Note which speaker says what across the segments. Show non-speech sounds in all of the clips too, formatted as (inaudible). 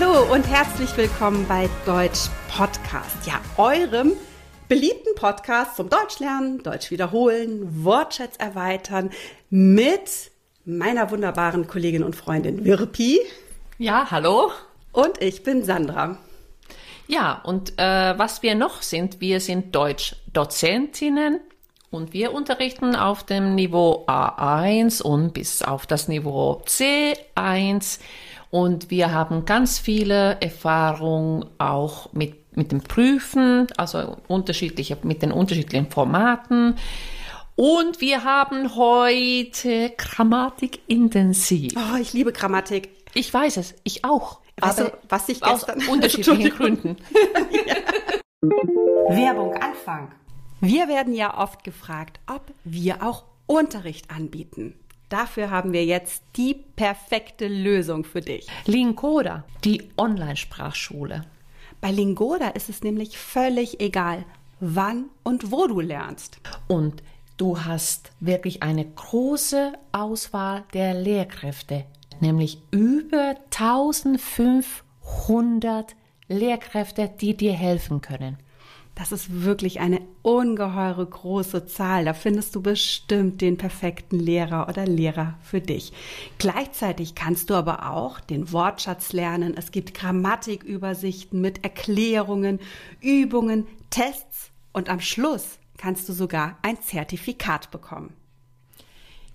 Speaker 1: Hallo und herzlich willkommen bei Deutsch Podcast. Ja, eurem beliebten Podcast zum Deutsch lernen, Deutsch wiederholen, Wortschatz erweitern mit meiner wunderbaren Kollegin und Freundin Wirpi.
Speaker 2: Ja, hallo.
Speaker 1: Und ich bin Sandra.
Speaker 2: Ja, und äh, was wir noch sind, wir sind Deutschdozentinnen und wir unterrichten auf dem Niveau A1 und bis auf das Niveau C1 und wir haben ganz viele Erfahrungen auch mit, mit dem Prüfen, also unterschiedliche, mit den unterschiedlichen Formaten. Und wir haben heute Grammatik intensiv.
Speaker 1: Oh, ich liebe Grammatik.
Speaker 2: Ich weiß es, ich auch.
Speaker 1: Weißt aber du, was ich gestern
Speaker 2: aus unterschiedlichen (laughs) Gründen. (laughs)
Speaker 1: Werbung Anfang. Wir werden ja oft gefragt, ob wir auch Unterricht anbieten. Dafür haben wir jetzt die perfekte Lösung für dich.
Speaker 2: Lingoda, die Online-Sprachschule.
Speaker 1: Bei Lingoda ist es nämlich völlig egal, wann und wo du lernst.
Speaker 2: Und du hast wirklich eine große Auswahl der Lehrkräfte, nämlich über 1500 Lehrkräfte, die dir helfen können.
Speaker 1: Das ist wirklich eine ungeheure große Zahl. Da findest du bestimmt den perfekten Lehrer oder Lehrer für dich. Gleichzeitig kannst du aber auch den Wortschatz lernen. Es gibt Grammatikübersichten mit Erklärungen, Übungen, Tests und am Schluss kannst du sogar ein Zertifikat bekommen.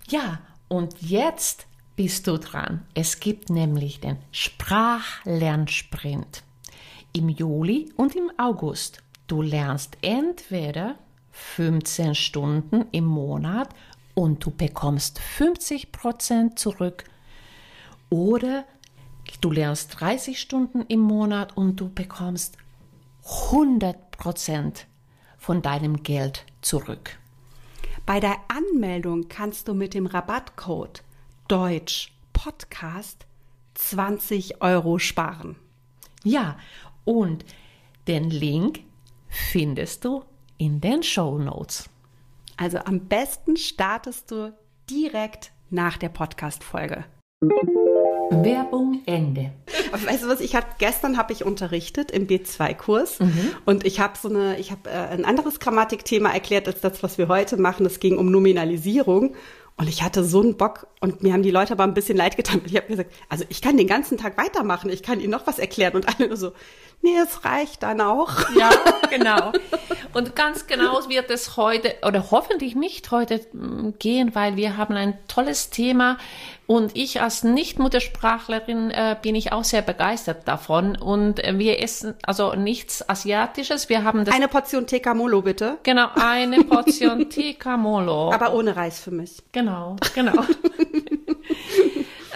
Speaker 2: Ja, und jetzt bist du dran. Es gibt nämlich den Sprachlernsprint im Juli und im August. Du lernst entweder 15 Stunden im Monat und du bekommst 50 Prozent zurück oder du lernst 30 Stunden im Monat und du bekommst 100 Prozent von deinem Geld zurück.
Speaker 1: Bei der Anmeldung kannst du mit dem Rabattcode Deutsch Podcast 20 Euro sparen.
Speaker 2: Ja, und den Link findest du in den Show Notes.
Speaker 1: Also am besten startest du direkt nach der Podcast-Folge.
Speaker 2: Werbung Ende.
Speaker 1: Weißt du was, ich hatte gestern habe ich unterrichtet im B2-Kurs mhm. und ich habe so eine, ich habe äh, ein anderes Grammatikthema erklärt als das, was wir heute machen. Es ging um Nominalisierung und ich hatte so einen Bock und mir haben die Leute aber ein bisschen leid getan. Ich habe gesagt, also ich kann den ganzen Tag weitermachen, ich kann ihnen noch was erklären und alle nur so, nee, es reicht dann auch.
Speaker 2: Ja, (laughs) genau. Und ganz genau wird es heute oder hoffentlich nicht heute mm, gehen, weil wir haben ein tolles Thema und ich als Nicht-Muttersprachlerin äh, bin ich auch sehr begeistert davon und äh, wir essen also nichts Asiatisches. Wir haben das
Speaker 1: eine Portion Tikka Molo bitte.
Speaker 2: Genau, eine Portion (laughs) Tikka Molo.
Speaker 1: Aber ohne Reis für mich.
Speaker 2: Genau, genau. (laughs)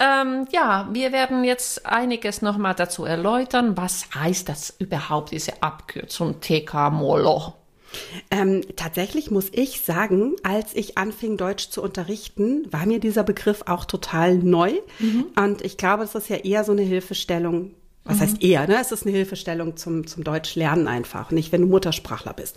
Speaker 2: Ähm, ja, wir werden jetzt einiges nochmal dazu erläutern. Was heißt das überhaupt, diese Abkürzung TK-Molo?
Speaker 1: Ähm, tatsächlich muss ich sagen, als ich anfing, Deutsch zu unterrichten, war mir dieser Begriff auch total neu. Mhm. Und ich glaube, es ist ja eher so eine Hilfestellung. Was mhm. heißt eher, ne? Es ist eine Hilfestellung zum, zum Deutschlernen einfach, nicht wenn du Muttersprachler bist.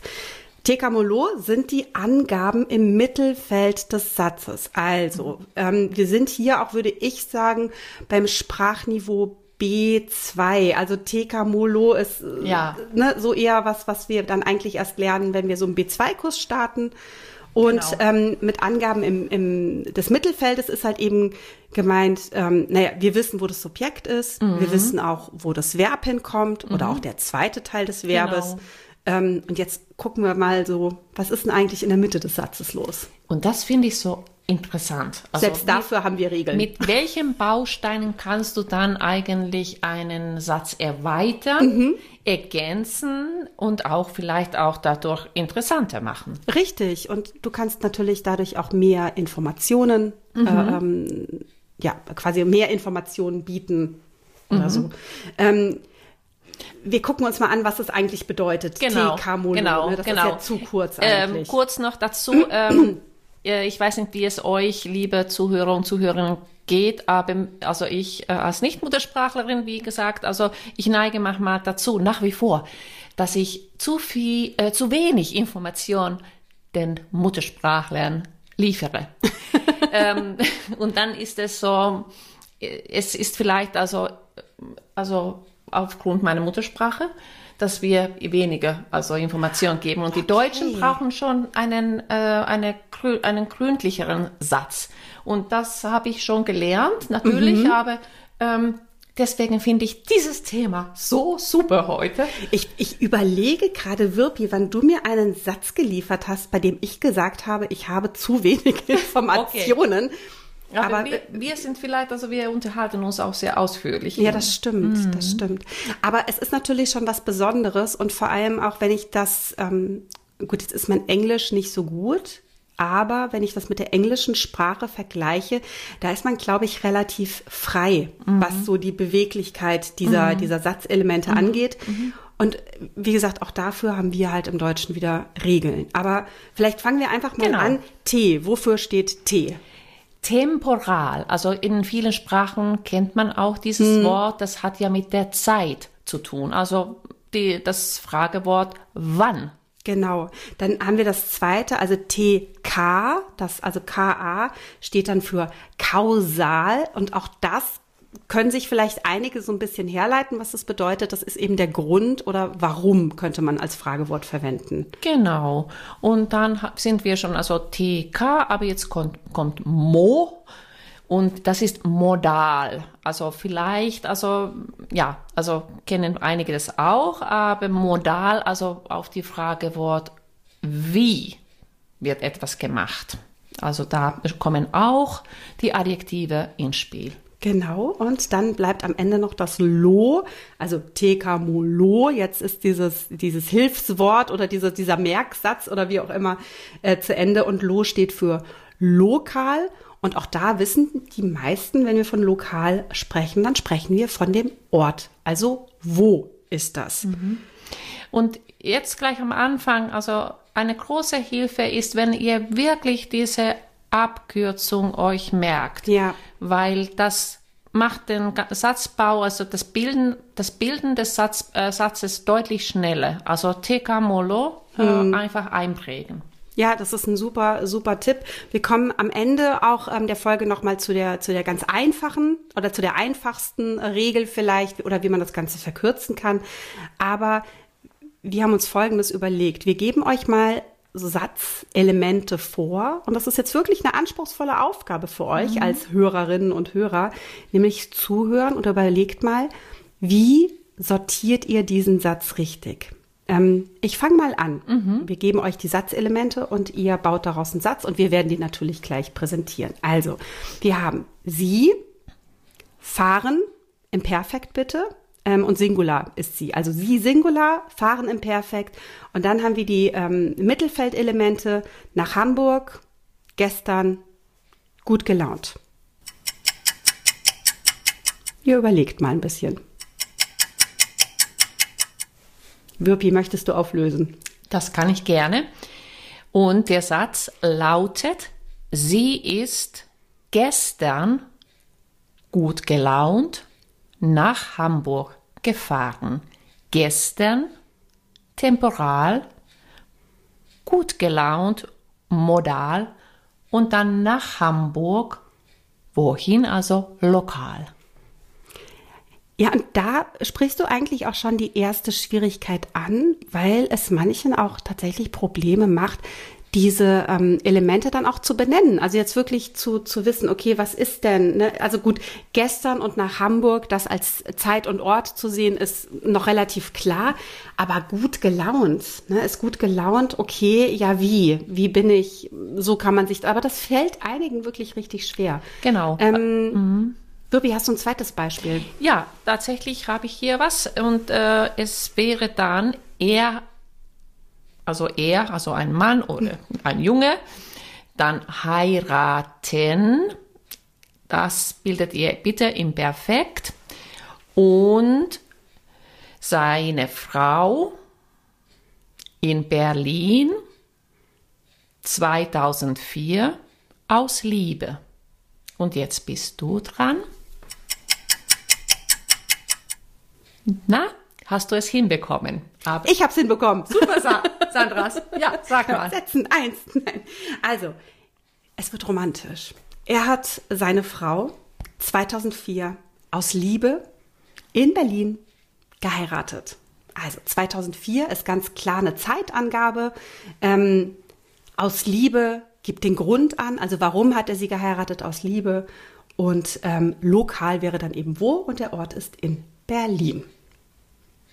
Speaker 1: Tekamolo sind die Angaben im Mittelfeld des Satzes. Also, ähm, wir sind hier auch, würde ich sagen, beim Sprachniveau B2. Also Tekamolo ist äh, ja. ne, so eher was, was wir dann eigentlich erst lernen, wenn wir so einen B2-Kurs starten. Und genau. ähm, mit Angaben im, im, des Mittelfeldes ist halt eben gemeint, ähm, naja, wir wissen, wo das Subjekt ist, mhm. wir wissen auch, wo das Verb hinkommt mhm. oder auch der zweite Teil des Verbes. Genau. Ähm, und jetzt gucken wir mal so, was ist denn eigentlich in der Mitte des Satzes los?
Speaker 2: Und das finde ich so interessant.
Speaker 1: Also Selbst dafür mit, haben wir Regeln.
Speaker 2: Mit welchen Bausteinen kannst du dann eigentlich einen Satz erweitern, mhm. ergänzen und auch vielleicht auch dadurch interessanter machen?
Speaker 1: Richtig. Und du kannst natürlich dadurch auch mehr Informationen, mhm. äh, ähm, ja, quasi mehr Informationen bieten oder mhm. so. Ähm, wir gucken uns mal an, was das eigentlich bedeutet.
Speaker 2: Genau, TK-Mono, genau,
Speaker 1: ne? Das
Speaker 2: genau.
Speaker 1: ist ja zu kurz ähm, eigentlich.
Speaker 2: Ähm, kurz noch dazu, (clears throat) ähm, ich weiß nicht, wie es euch, liebe Zuhörer und Zuhörerinnen, geht, aber also ich äh, als Nicht-Muttersprachlerin, wie gesagt, also ich neige manchmal dazu, nach wie vor, dass ich zu viel, äh, zu wenig Information den Muttersprachlern liefere. (laughs) ähm, und dann ist es so, es ist vielleicht also, also aufgrund meiner Muttersprache, dass wir weniger also Informationen geben. Und die Deutschen brauchen schon einen, äh, eine, einen gründlicheren Satz. Und das habe ich schon gelernt, natürlich, mhm. aber ähm, Deswegen finde ich dieses Thema so super heute.
Speaker 1: Ich, ich überlege gerade, Wirpi, wann du mir einen Satz geliefert hast, bei dem ich gesagt habe, ich habe zu wenig (laughs) Informationen. Okay.
Speaker 2: Aber, Aber wir, wir, sind vielleicht, also wir unterhalten uns auch sehr ausführlich.
Speaker 1: Ja, das stimmt, mhm. das stimmt. Aber es ist natürlich schon was Besonderes und vor allem auch, wenn ich das, ähm, gut, jetzt ist mein Englisch nicht so gut, aber wenn ich das mit der englischen Sprache vergleiche, da ist man, glaube ich, relativ frei, mhm. was so die Beweglichkeit dieser, mhm. dieser Satzelemente mhm. angeht. Mhm. Und wie gesagt, auch dafür haben wir halt im Deutschen wieder Regeln. Aber vielleicht fangen wir einfach mal genau. an. T, wofür steht T?
Speaker 2: Temporal, also in vielen Sprachen kennt man auch dieses hm. Wort, das hat ja mit der Zeit zu tun. Also die, das Fragewort wann.
Speaker 1: Genau. Dann haben wir das zweite, also TK, das, also KA steht dann für kausal und auch das können sich vielleicht einige so ein bisschen herleiten, was das bedeutet. Das ist eben der Grund oder warum könnte man als Fragewort verwenden.
Speaker 2: Genau. Und dann sind wir schon, also TK, aber jetzt kommt, kommt Mo. Und das ist modal. Also vielleicht, also ja, also kennen einige das auch, aber modal, also auf die Fragewort wie wird etwas gemacht. Also da kommen auch die Adjektive ins Spiel.
Speaker 1: Genau, und dann bleibt am Ende noch das Lo, also Lo. Jetzt ist dieses, dieses Hilfswort oder diese, dieser Merksatz oder wie auch immer äh, zu Ende und Lo steht für lokal. Und auch da wissen die meisten, wenn wir von lokal sprechen, dann sprechen wir von dem Ort. Also wo ist das? Mhm.
Speaker 2: Und jetzt gleich am Anfang, also eine große Hilfe ist, wenn ihr wirklich diese Abkürzung euch merkt. Ja. Weil das macht den Satzbau, also das Bilden, das Bilden des Satz, äh, Satzes deutlich schneller. Also TK Molo äh, hm. einfach einprägen.
Speaker 1: Ja, das ist ein super, super Tipp. Wir kommen am Ende auch ähm, der Folge nochmal zu der, zu der ganz einfachen oder zu der einfachsten Regel vielleicht oder wie man das Ganze verkürzen kann. Aber wir haben uns Folgendes überlegt. Wir geben euch mal Satzelemente vor. Und das ist jetzt wirklich eine anspruchsvolle Aufgabe für euch mhm. als Hörerinnen und Hörer, nämlich zuhören und überlegt mal, wie sortiert ihr diesen Satz richtig? Ähm, ich fange mal an. Mhm. Wir geben euch die Satzelemente und ihr baut daraus einen Satz und wir werden die natürlich gleich präsentieren. Also, wir haben Sie fahren im Perfekt bitte ähm, und Singular ist sie. Also sie Singular, fahren im Perfekt. Und dann haben wir die ähm, Mittelfeldelemente nach Hamburg, gestern, gut gelaunt. Ihr überlegt mal ein bisschen. Wirpi, möchtest du auflösen?
Speaker 2: Das kann ich gerne. Und der Satz lautet, sie ist gestern gut gelaunt nach Hamburg gefahren. Gestern temporal, gut gelaunt, modal und dann nach Hamburg. Wohin also lokal?
Speaker 1: Ja, und da sprichst du eigentlich auch schon die erste Schwierigkeit an, weil es manchen auch tatsächlich Probleme macht, diese ähm, Elemente dann auch zu benennen. Also jetzt wirklich zu, zu wissen, okay, was ist denn, ne? also gut, gestern und nach Hamburg, das als Zeit und Ort zu sehen, ist noch relativ klar, aber gut gelaunt, ne? ist gut gelaunt, okay, ja wie, wie bin ich, so kann man sich, aber das fällt einigen wirklich richtig schwer.
Speaker 2: Genau.
Speaker 1: Ähm, mhm. Wirbi, hast du ein zweites Beispiel?
Speaker 2: Ja, tatsächlich habe ich hier was und äh, es wäre dann eher also er, also ein Mann oder ein Junge, dann heiraten, das bildet ihr bitte im Perfekt und seine Frau in Berlin 2004 aus Liebe. Und jetzt bist du dran. Na, hast du es hinbekommen?
Speaker 1: Aber ich habe es hinbekommen.
Speaker 2: Super, Sandras. Ja, sag mal.
Speaker 1: Setzen eins. Nein. Also, es wird romantisch. Er hat seine Frau 2004 aus Liebe in Berlin geheiratet. Also 2004 ist ganz klar eine Zeitangabe. Ähm, aus Liebe gibt den Grund an, also warum hat er sie geheiratet aus Liebe. Und ähm, lokal wäre dann eben wo und der Ort ist in Berlin.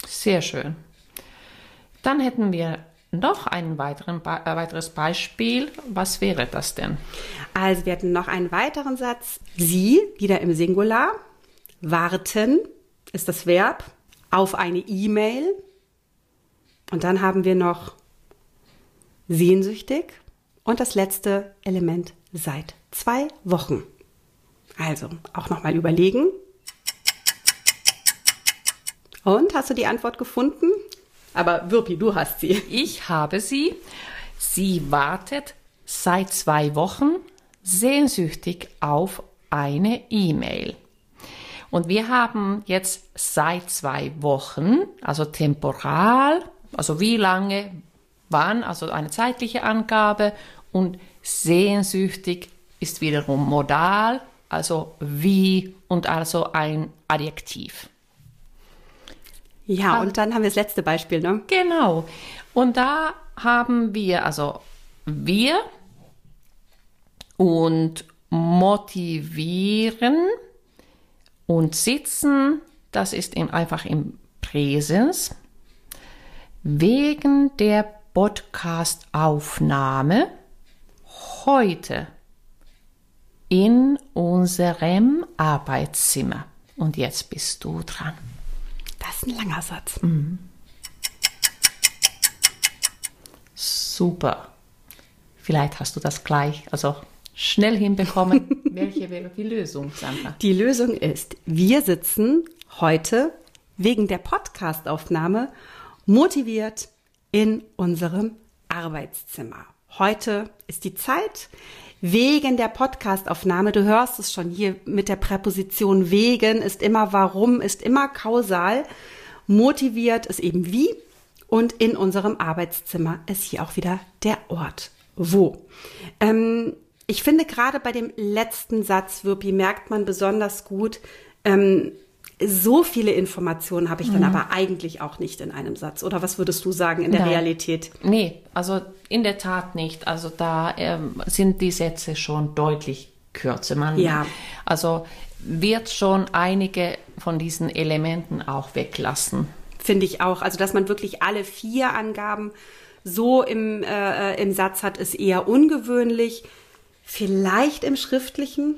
Speaker 2: Sehr schön. Dann hätten wir noch ein weiteren, äh, weiteres Beispiel. Was wäre das denn?
Speaker 1: Also wir hätten noch einen weiteren Satz. Sie, wieder im Singular. Warten ist das Verb auf eine E-Mail. Und dann haben wir noch sehnsüchtig und das letzte Element seit zwei Wochen. Also auch nochmal überlegen. Und hast du die Antwort gefunden? Aber Wirpi, du hast sie.
Speaker 2: Ich habe sie. Sie wartet seit zwei Wochen sehnsüchtig auf eine E-Mail. Und wir haben jetzt seit zwei Wochen, also temporal, also wie lange, wann, also eine zeitliche Angabe und sehnsüchtig ist wiederum modal, also wie und also ein Adjektiv.
Speaker 1: Ja, und dann haben wir das letzte Beispiel, ne?
Speaker 2: Genau. Und da haben wir also wir und motivieren und sitzen, das ist in, einfach im Präsens. Wegen der Podcast-Aufnahme heute in unserem Arbeitszimmer. Und jetzt bist du dran.
Speaker 1: Das ist ein langer Satz.
Speaker 2: Mhm. Super. Vielleicht hast du das gleich, also schnell hinbekommen. (laughs) Welche wäre die Lösung, Sandra?
Speaker 1: Die Lösung ist, wir sitzen heute wegen der Podcastaufnahme motiviert in unserem Arbeitszimmer. Heute ist die Zeit wegen der Podcastaufnahme. Du hörst es schon hier mit der Präposition wegen ist immer warum, ist immer kausal. Motiviert ist eben wie und in unserem Arbeitszimmer ist hier auch wieder der Ort wo. Ähm, ich finde gerade bei dem letzten Satz, Wirpi, merkt man besonders gut, ähm, so viele Informationen habe ich dann mhm. aber eigentlich auch nicht in einem Satz. Oder was würdest du sagen in der Nein. Realität?
Speaker 2: Nee, also in der Tat nicht. Also da ähm, sind die Sätze schon deutlich kürzer. Man, ja. Also wird schon einige von diesen Elementen auch weglassen.
Speaker 1: Finde ich auch. Also dass man wirklich alle vier Angaben so im, äh, im Satz hat, ist eher ungewöhnlich. Vielleicht im Schriftlichen?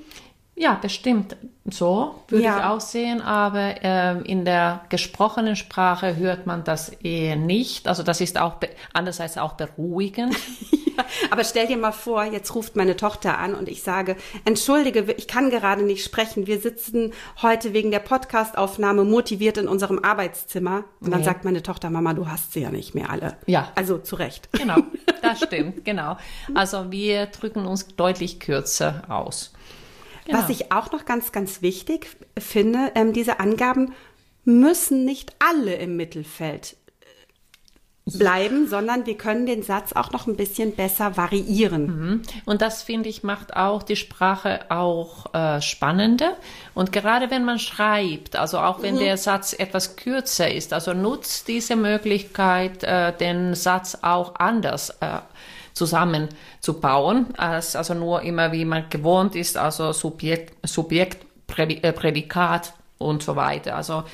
Speaker 2: Ja, bestimmt. So würde ja. ich auch sehen, aber äh, in der gesprochenen Sprache hört man das eher nicht. Also das ist auch andererseits auch beruhigend. (laughs)
Speaker 1: ja, aber stell dir mal vor, jetzt ruft meine Tochter an und ich sage, entschuldige, ich kann gerade nicht sprechen. Wir sitzen heute wegen der Podcastaufnahme motiviert in unserem Arbeitszimmer. Und dann nee. sagt meine Tochter, Mama, du hast sie ja nicht mehr alle.
Speaker 2: Ja.
Speaker 1: Also zu Recht.
Speaker 2: Genau, das (laughs) stimmt, genau. Also wir drücken uns deutlich kürzer aus.
Speaker 1: Genau. Was ich auch noch ganz, ganz wichtig finde, ähm, diese Angaben müssen nicht alle im Mittelfeld äh, bleiben, sondern wir können den Satz auch noch ein bisschen besser variieren.
Speaker 2: Mhm. Und das finde ich macht auch die Sprache auch äh, spannender. Und gerade wenn man schreibt, also auch wenn mhm. der Satz etwas kürzer ist, also nutzt diese Möglichkeit, äh, den Satz auch anders äh, zusammenzubauen, als also nur immer wie man gewohnt ist, also Subjekt, Subjekt, äh, Prädikat und so weiter. Also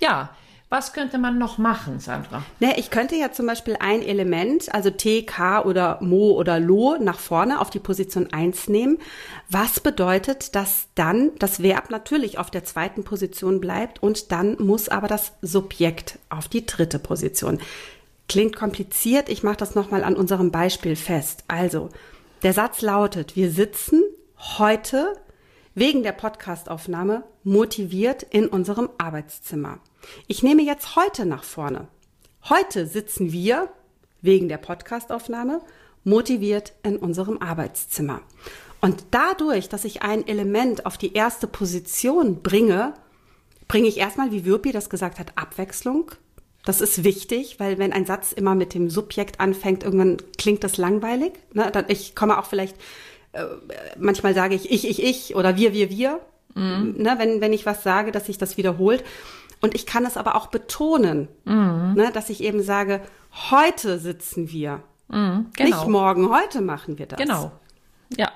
Speaker 2: ja, was könnte man noch machen, Sandra?
Speaker 1: Ne, ich könnte ja zum Beispiel ein Element, also T, K oder Mo oder Lo, nach vorne auf die Position 1 nehmen. Was bedeutet, dass dann das Verb natürlich auf der zweiten Position bleibt und dann muss aber das Subjekt auf die dritte Position. Klingt kompliziert, ich mache das nochmal an unserem Beispiel fest. Also, der Satz lautet, wir sitzen heute wegen der Podcastaufnahme motiviert in unserem Arbeitszimmer. Ich nehme jetzt heute nach vorne. Heute sitzen wir wegen der Podcastaufnahme motiviert in unserem Arbeitszimmer. Und dadurch, dass ich ein Element auf die erste Position bringe, bringe ich erstmal, wie Würpi das gesagt hat, Abwechslung, das ist wichtig, weil wenn ein Satz immer mit dem Subjekt anfängt, irgendwann klingt das langweilig. Ne? Ich komme auch vielleicht, äh, manchmal sage ich ich, ich, ich oder wir, wir, wir. Mhm. Ne? Wenn, wenn ich was sage, dass sich das wiederholt. Und ich kann es aber auch betonen, ne, dass ich eben sage, heute sitzen wir.
Speaker 2: genau.
Speaker 1: Nicht morgen, heute machen wir das.
Speaker 2: Genau. Ja.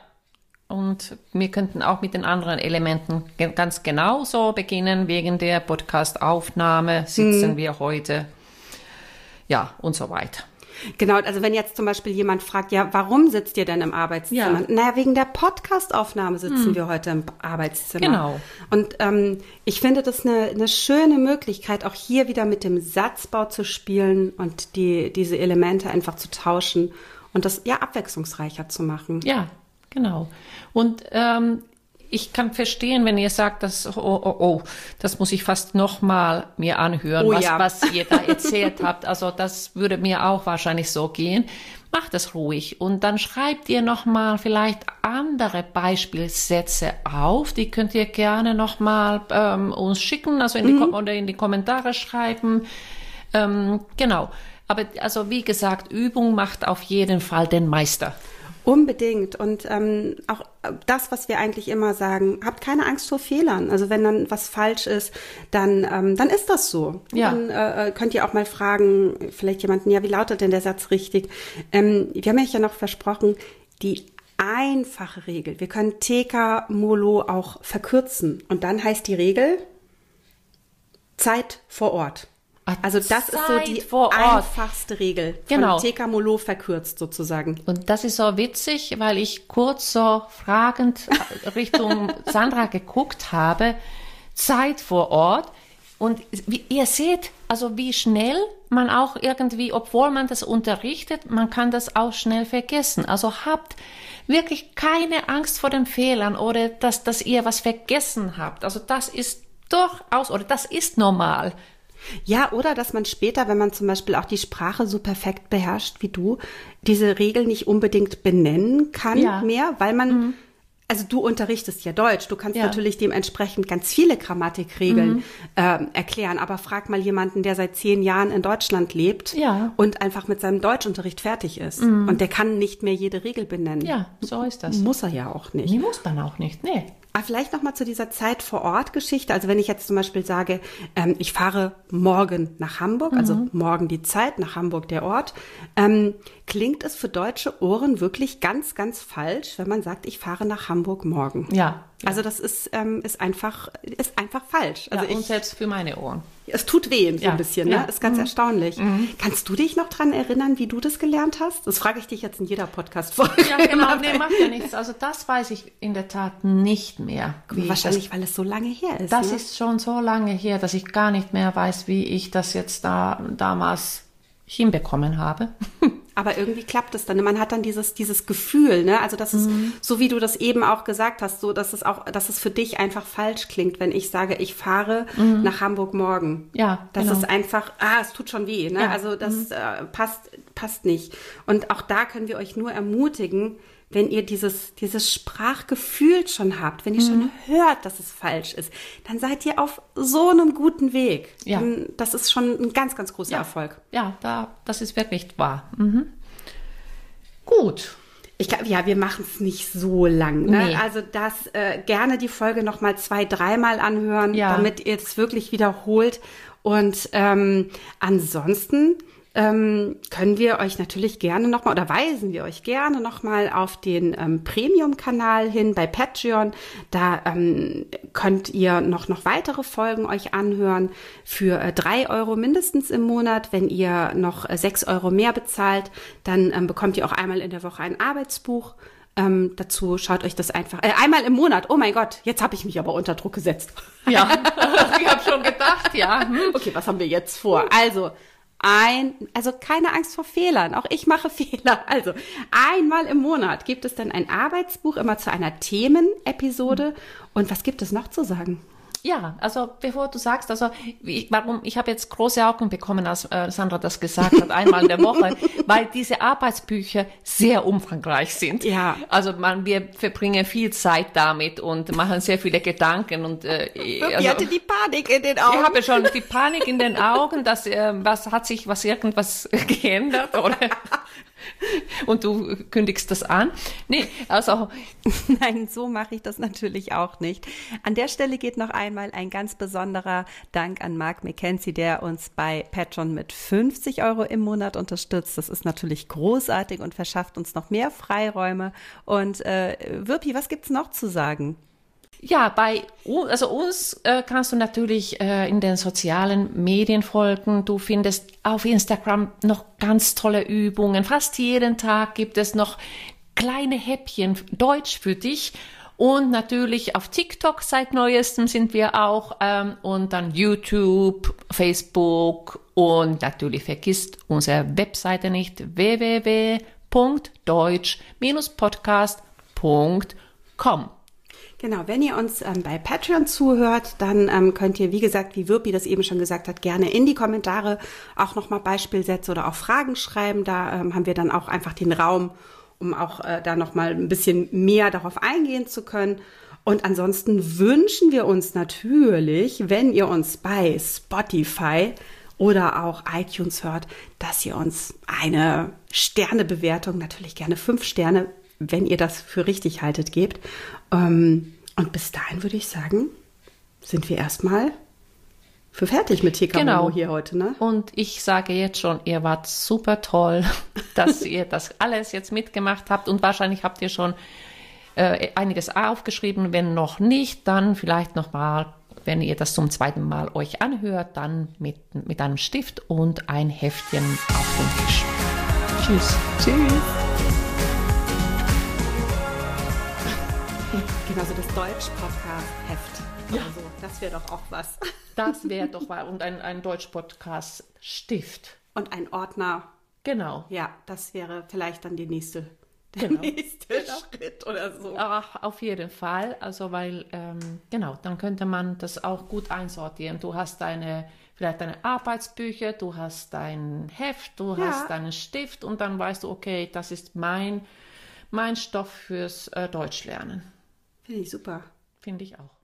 Speaker 2: Und wir könnten auch mit den anderen Elementen ge- ganz genauso beginnen. Wegen der Podcast-Aufnahme sitzen wir heute. Ja, und so weiter.
Speaker 1: Genau, also wenn jetzt zum Beispiel jemand fragt, ja, warum sitzt ihr denn im Arbeitszimmer?
Speaker 2: Ja.
Speaker 1: Naja, wegen der Podcast-Aufnahme sitzen wir heute im Arbeitszimmer.
Speaker 2: Genau.
Speaker 1: Und ähm, ich finde das eine, eine schöne Möglichkeit, auch hier wieder mit dem Satzbau zu spielen und die, diese Elemente einfach zu tauschen und das ja abwechslungsreicher zu machen.
Speaker 2: Ja, genau. Und ähm, ich kann verstehen, wenn ihr sagt, dass, oh, oh, oh, das muss ich fast nochmal mir anhören,
Speaker 1: Oh
Speaker 2: was,
Speaker 1: ja.
Speaker 2: was ihr da erzählt (laughs) habt. Also das würde mir auch wahrscheinlich so gehen. Macht es ruhig und dann schreibt ihr nochmal vielleicht andere Beispielsätze auf. Die könnt ihr gerne nochmal ähm, uns schicken, also in die, Kom- oder in die Kommentare schreiben. Ähm, genau. Aber also wie gesagt, Übung macht auf jeden Fall den Meister.
Speaker 1: Unbedingt. Und ähm, auch das, was wir eigentlich immer sagen, habt keine Angst vor Fehlern. Also wenn dann was falsch ist, dann, ähm, dann ist das so.
Speaker 2: Ja.
Speaker 1: Dann äh, könnt ihr auch mal fragen, vielleicht jemanden, ja, wie lautet denn der Satz richtig? Ähm, wir haben euch ja noch versprochen, die einfache Regel. Wir können TK Molo auch verkürzen. Und dann heißt die Regel Zeit vor Ort. Also das ist so die einfachste Regel.
Speaker 2: Genau.
Speaker 1: Von TK Molo verkürzt sozusagen.
Speaker 2: Und das ist so witzig, weil ich kurz so fragend Richtung (laughs) Sandra geguckt habe. Zeit vor Ort. Und wie, ihr seht, also wie schnell man auch irgendwie, obwohl man das unterrichtet, man kann das auch schnell vergessen. Also habt wirklich keine Angst vor den Fehlern oder dass, dass ihr was vergessen habt. Also das ist durchaus, oder das ist normal.
Speaker 1: Ja, oder dass man später, wenn man zum Beispiel auch die Sprache so perfekt beherrscht wie du, diese Regel nicht unbedingt benennen kann
Speaker 2: Ja.
Speaker 1: mehr, weil man, also du unterrichtest ja Deutsch, du kannst
Speaker 2: Ja.
Speaker 1: natürlich dementsprechend ganz viele Grammatikregeln ähm, erklären, aber frag mal jemanden, der seit zehn Jahren in Deutschland lebt
Speaker 2: Ja.
Speaker 1: und einfach mit seinem Deutschunterricht fertig ist. Und der kann nicht mehr jede Regel benennen.
Speaker 2: Ja, so ist das.
Speaker 1: Muss er ja auch nicht.
Speaker 2: Die muss dann auch nicht, nee.
Speaker 1: Aber vielleicht noch mal zu dieser Zeit vor Ort Geschichte. Also wenn ich jetzt zum Beispiel sage, ähm, ich fahre morgen nach Hamburg, also morgen die Zeit, nach Hamburg der Ort, ähm, klingt es für deutsche Ohren wirklich ganz, ganz falsch, wenn man sagt, ich fahre nach Hamburg morgen.
Speaker 2: Ja.
Speaker 1: Also das ist, ähm, ist einfach, ist einfach falsch. Also
Speaker 2: ja, und
Speaker 1: ich,
Speaker 2: selbst für meine Ohren.
Speaker 1: Es tut weh so
Speaker 2: Ja,
Speaker 1: ein bisschen,
Speaker 2: ja.
Speaker 1: ne? Ist ganz erstaunlich. Kannst du dich noch dran erinnern, wie du das gelernt hast? Das frage ich dich jetzt in jeder Podcast-Folge.
Speaker 2: Ja, genau, nee, macht ja nichts. Also das weiß ich in der Tat nicht mehr.
Speaker 1: Wahrscheinlich, weil es so lange her ist.
Speaker 2: das, das
Speaker 1: ne?
Speaker 2: ist schon so lange her, dass ich gar nicht mehr weiß, wie ich das jetzt da damals hinbekommen habe. (laughs)
Speaker 1: Aber irgendwie klappt es dann. Man hat dann dieses, dieses Gefühl, ne? Also das ist,
Speaker 2: Mhm.
Speaker 1: so wie du das eben auch gesagt hast, so dass es auch, dass es für dich einfach falsch klingt, wenn ich sage, ich fahre nach Hamburg morgen.
Speaker 2: Mhm. Ja,
Speaker 1: Das
Speaker 2: genau.
Speaker 1: ist einfach, ah, es tut schon weh, ne?
Speaker 2: Ja. Mhm.
Speaker 1: Also das äh, passt, passt nicht. Und auch da können wir euch nur ermutigen, wenn ihr dieses, dieses Sprachgefühl schon habt, wenn ihr
Speaker 2: Mhm.
Speaker 1: schon hört, dass es falsch ist, dann seid ihr auf so einem guten Weg.
Speaker 2: Ja.
Speaker 1: Dann, das ist schon ein ganz, ganz großer Erfolg.
Speaker 2: Ja, da, das ist wirklich wahr. Mhm. Gut.
Speaker 1: Ich glaube, ja, wir machen es nicht so lang. Ne?
Speaker 2: Nee.
Speaker 1: Also das äh, gerne die Folge noch mal zwei, dreimal anhören,
Speaker 2: Ja.
Speaker 1: damit ihr es wirklich wiederholt. Und ähm, ansonsten ähm, können wir euch natürlich gerne noch mal oder weisen wir euch gerne noch mal auf den ähm, Premium-Kanal hin bei Patreon. Da ähm, könnt ihr noch noch weitere Folgen euch anhören für äh, drei Euro mindestens im Monat. Wenn ihr noch äh, sechs Euro mehr bezahlt, dann ähm, bekommt ihr auch einmal in der Woche ein Arbeitsbuch. Ähm, dazu schaut euch das einfach äh, einmal im Monat. Oh mein Gott, jetzt habe ich mich aber unter Druck gesetzt.
Speaker 2: Ja, (laughs) ich habe schon gedacht, ja. Hm.
Speaker 1: Okay, was haben wir jetzt vor? Also, ein, also keine Angst vor Fehlern. Auch ich mache (laughs) Fehler. Also, einmal im Monat gibt es dann ein Arbeitsbuch immer zu einer Themenepisode. Und was gibt es noch zu sagen?
Speaker 2: Ja, also bevor du sagst, also wie, warum ich habe jetzt große Augen bekommen, als äh, Sandra das gesagt hat, einmal in der Woche, (laughs) weil diese Arbeitsbücher sehr umfangreich sind.
Speaker 1: Ja.
Speaker 2: Also man, wir verbringen viel Zeit damit und machen sehr viele Gedanken und äh,
Speaker 1: ich
Speaker 2: also,
Speaker 1: hatte die Panik in den Augen.
Speaker 2: ich habe schon die (laughs) Panik in den Augen, dass äh, was hat sich was irgendwas (laughs) geändert oder Und du kündigst das an? Nee, also. (laughs)
Speaker 1: Nein, so mache ich das natürlich auch nicht. An der Stelle geht noch einmal ein ganz besonderer Dank an Mark McKenzie, der uns bei Patreon mit 50 Euro im Monat unterstützt. Das ist natürlich großartig und verschafft uns noch mehr Freiräume. Und äh, Wirpi, was gibt's noch zu sagen?
Speaker 2: Ja, bei also uns äh, kannst du natürlich äh, in den sozialen Medien folgen. Du findest auf Instagram noch ganz tolle Übungen. Fast jeden Tag gibt es noch kleine Häppchen Deutsch für dich. Und natürlich auf TikTok seit neuestem sind wir auch ähm, und dann YouTube, Facebook und natürlich vergisst unsere Webseite nicht www.deutsch-podcast.com.
Speaker 1: Genau, wenn ihr uns ähm, bei Patreon zuhört, dann ähm, könnt ihr, wie gesagt, wie Wirpi das eben schon gesagt hat, gerne in die Kommentare auch nochmal Beispielsätze oder auch Fragen schreiben. Da ähm, haben wir dann auch einfach den Raum, um auch äh, da nochmal ein bisschen mehr darauf eingehen zu können. Und ansonsten wünschen wir uns natürlich, wenn ihr uns bei Spotify oder auch iTunes hört, dass ihr uns eine Sternebewertung, natürlich gerne fünf Sterne, wenn ihr das für richtig haltet, gebt. Ähm, und bis dahin würde ich sagen, sind wir erstmal für fertig mit TK genau. hier heute, ne?
Speaker 2: Und ich sage jetzt schon, ihr wart super toll, (laughs) dass ihr das alles jetzt mitgemacht habt und wahrscheinlich habt ihr schon äh, einiges aufgeschrieben. Wenn noch nicht, dann vielleicht noch mal, wenn ihr das zum zweiten Mal euch anhört, dann mit, mit einem Stift und ein Heftchen auf dem Tisch. Tschüss. Tschüss.
Speaker 1: Also das Deutsch-Podcast-Heft. Ja. Also, das wäre doch auch was. (laughs)
Speaker 2: Das wäre doch mal. Und ein, ein Deutsch-Podcast-Stift.
Speaker 1: Und ein Ordner.
Speaker 2: Genau.
Speaker 1: Ja, das wäre vielleicht dann die nächste, der genau. nächste Schritt oder so.
Speaker 2: Ach, auf jeden Fall. Also, weil, ähm, genau, dann könnte man das auch gut einsortieren. Du hast deine vielleicht deine Arbeitsbücher, du hast dein Heft, du ja. hast deinen Stift und dann weißt du, okay, das ist mein, mein Stoff fürs äh, Deutschlernen.
Speaker 1: Finde ich super.
Speaker 2: Finde ich auch.